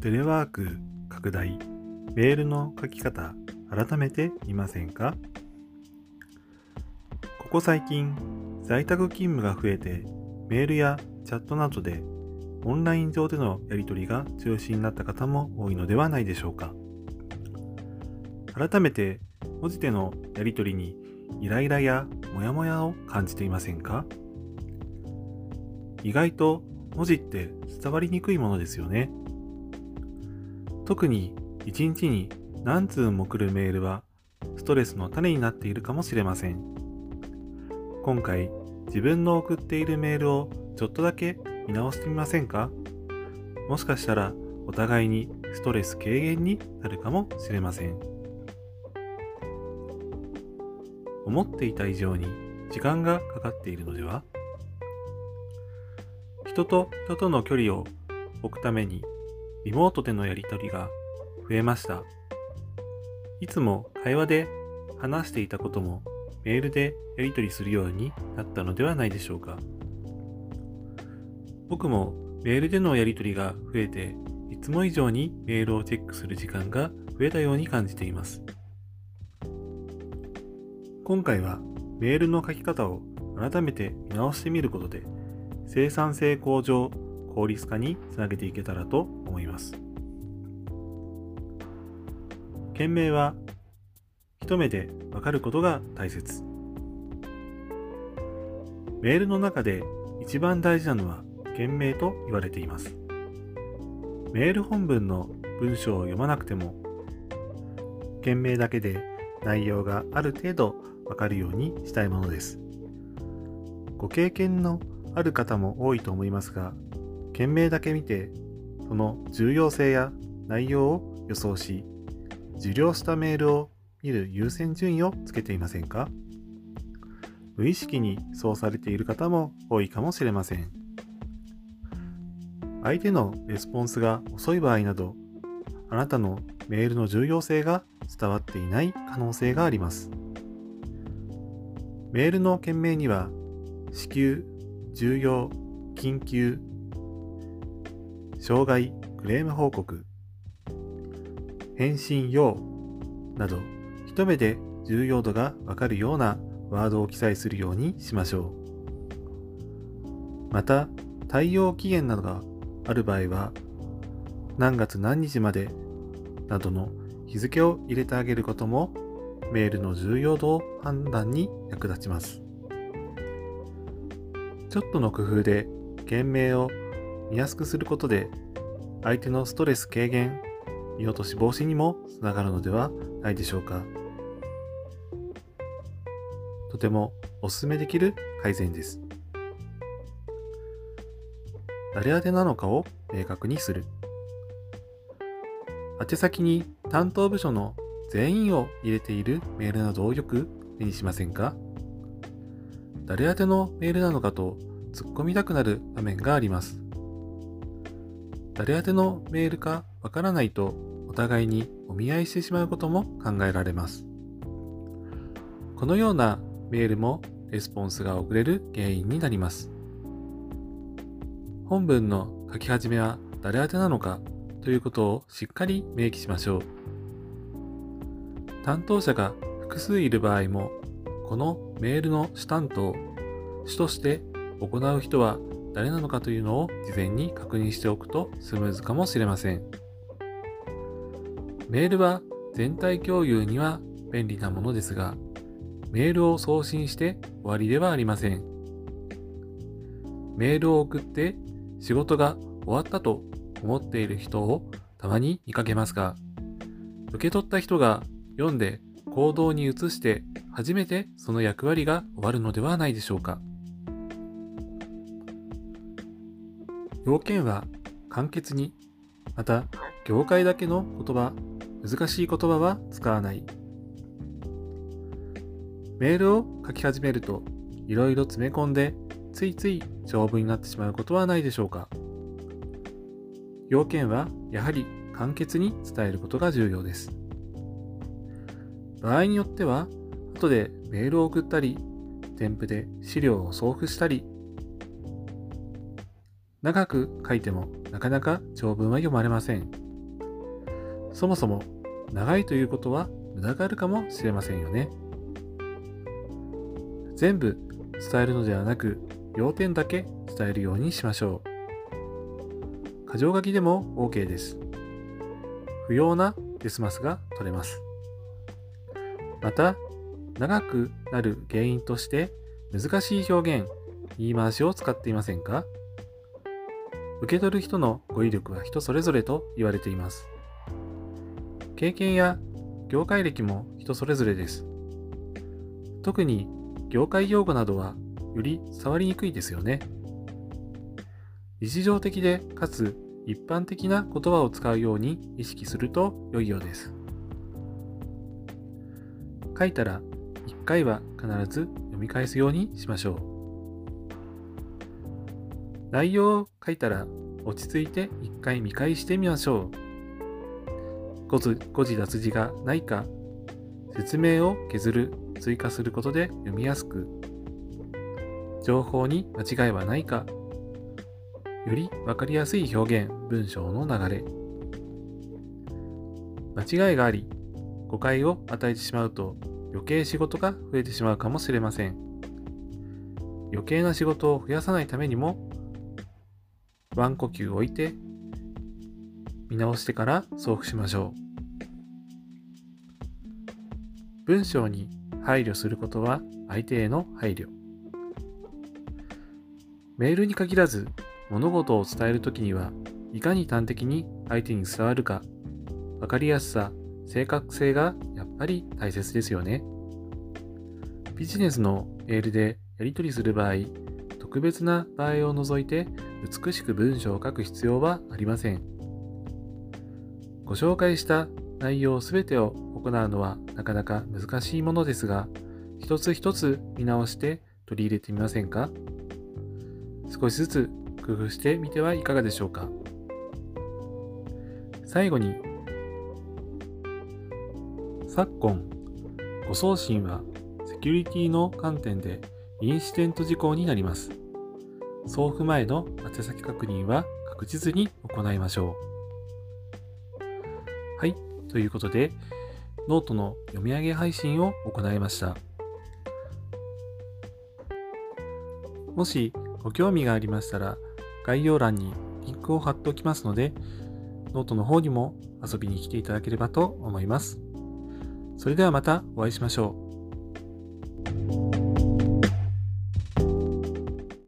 テレワーク拡大メールの書き方改めてみませんか？ここ最近在宅勤務が増えてメールやチャットなどでオンライン上でのやり取りが中心になった方も多いのではないでしょうか。改めて文字でのやり取りにイライラやモヤモヤを感じていませんか？意外と文字って伝わりにくいものですよね。特に1日に何通も送るメールはストレスの種になっているかもしれません。今回自分の送っているメールをちょっとだけ見直してみませんか？もしかしたらお互いにストレス軽減になるかもしれません。思っていた以上に時間がかかっているのでは？人と人との距離を置くためにリモートでのやり取りが増えました。いつも会話で話していたこともメールでやり取りするようになったのではないでしょうか。僕もメールでのやり取りが増えていつも以上にメールをチェックする時間が増えたように感じています。今回はメールの書き方を改めて見直してみることで生産性向上、効率化につなげていけたらと思います。件名は一目でわかることが大切。メールの中で一番大事なのは件名と言われています。メール本文の文章を読まなくても、件名だけで内容がある程度わかるようにしたいものです。ご経験のある方も多いと思いますが、件名だけ見て、その重要性や内容を予想し、受領したメールを見る優先順位をつけていませんか？無意識にそうされている方も多いかもしれません。相手のレスポンスが遅い場合など、あなたのメールの重要性が伝わっていない可能性があります。メールの件名には、至急重要、緊急、障害、クレーム報告、返信用など、一目で重要度がわかるようなワードを記載するようにしましょう。また、対応期限などがある場合は、何月何日までなどの日付を入れてあげることもメールの重要度を判断に役立ちます。ちょっとの工夫で件名を見やすくすることで相手のストレス軽減、見落とし防止にもつながるのではないでしょうか。とてもお勧めできる改善です。誰宛なのかを明確にする。宛先に担当部署の全員を入れているメールなどをよく目にしませんか誰宛てのメールなのかと突っ込みたくなる場面があります。誰宛てのメールかわからないとお互いにお見合いしてしまうことも考えられます。このようなメールもレスポンスが遅れる原因になります。本文の書き始めは誰宛てなのかということをしっかり明記しましょう。担当者が複数いる場合もこのメールの主担当、主として行う人は誰なのかというのを事前に確認しておくとスムーズかもしれません。メールは全体共有には便利なものですが、メールを送信して終わりではありません。メールを送って仕事が終わったと思っている人をたまに見かけますが、受け取った人が読んで行動に移して初めてその役割が終わるのではないでしょうか。要件は簡潔に、また業界だけの言葉、難しい言葉は使わない。メールを書き始めるといろいろ詰め込んでついつい長文になってしまうことはないでしょうか。要件はやはり簡潔に伝えることが重要です。場合によっては後でメールを送ったり、添付で資料を送付したり、長く書いてもなかなか長文は読まれません。そもそも長いということは無駄があるかもしれませんよね。全部伝えるのではなく、要点だけ伝えるようにしましょう。箇条書きでも OK です。不要なデスマスが取れます。また、長くなる原因として難しい表現、言い回しを使っていませんか？受け取る人の語彙力は人それぞれと言われています。経験や業界歴も人それぞれです。特に業界用語などはより触りにくいですよね。日常的でかつ一般的な言葉を使うように意識すると良いようです。書いたら1回は必ず読み返すようにしましょう。内容を書いたら落ち着いて1回見返してみましょう。誤字誤字脱字がないか、説明を削る、追加することで読みやすく、情報に間違いはないか、より分かりやすい表現、文章の流れ。間違いがあり、誤解を与えてしまうと余計仕事が増えてしまうかもしれません。余計な仕事を増やさないためにも、ワン呼吸置いて、見直してから送付しましょう。文章に配慮することは相手への配慮。メールに限らず物事を伝えるときにはいかに端的に相手に伝わるか、わかりやすさ、正確性がやっぱり大切ですよね。ビジネスのメールでやり取りする場合、特別な場合を除いて美しく文章を書く必要はありません。ご紹介した内容すべてを行うのはなかなか難しいものですが、一つ一つ見直して取り入れてみませんか？少しずつ工夫してみてはいかがでしょうか？最後に昨今誤送信はセキュリティの観点でインシデント事項になります。送付前の宛先確認は確実に行いましょうはいということでノートの読み上げ配信を行いましたもしご興味がありましたら、概要欄にリンクを貼っておきますので、ノートの方にも遊びに来ていただければと思います。それではまたお会いしましょう。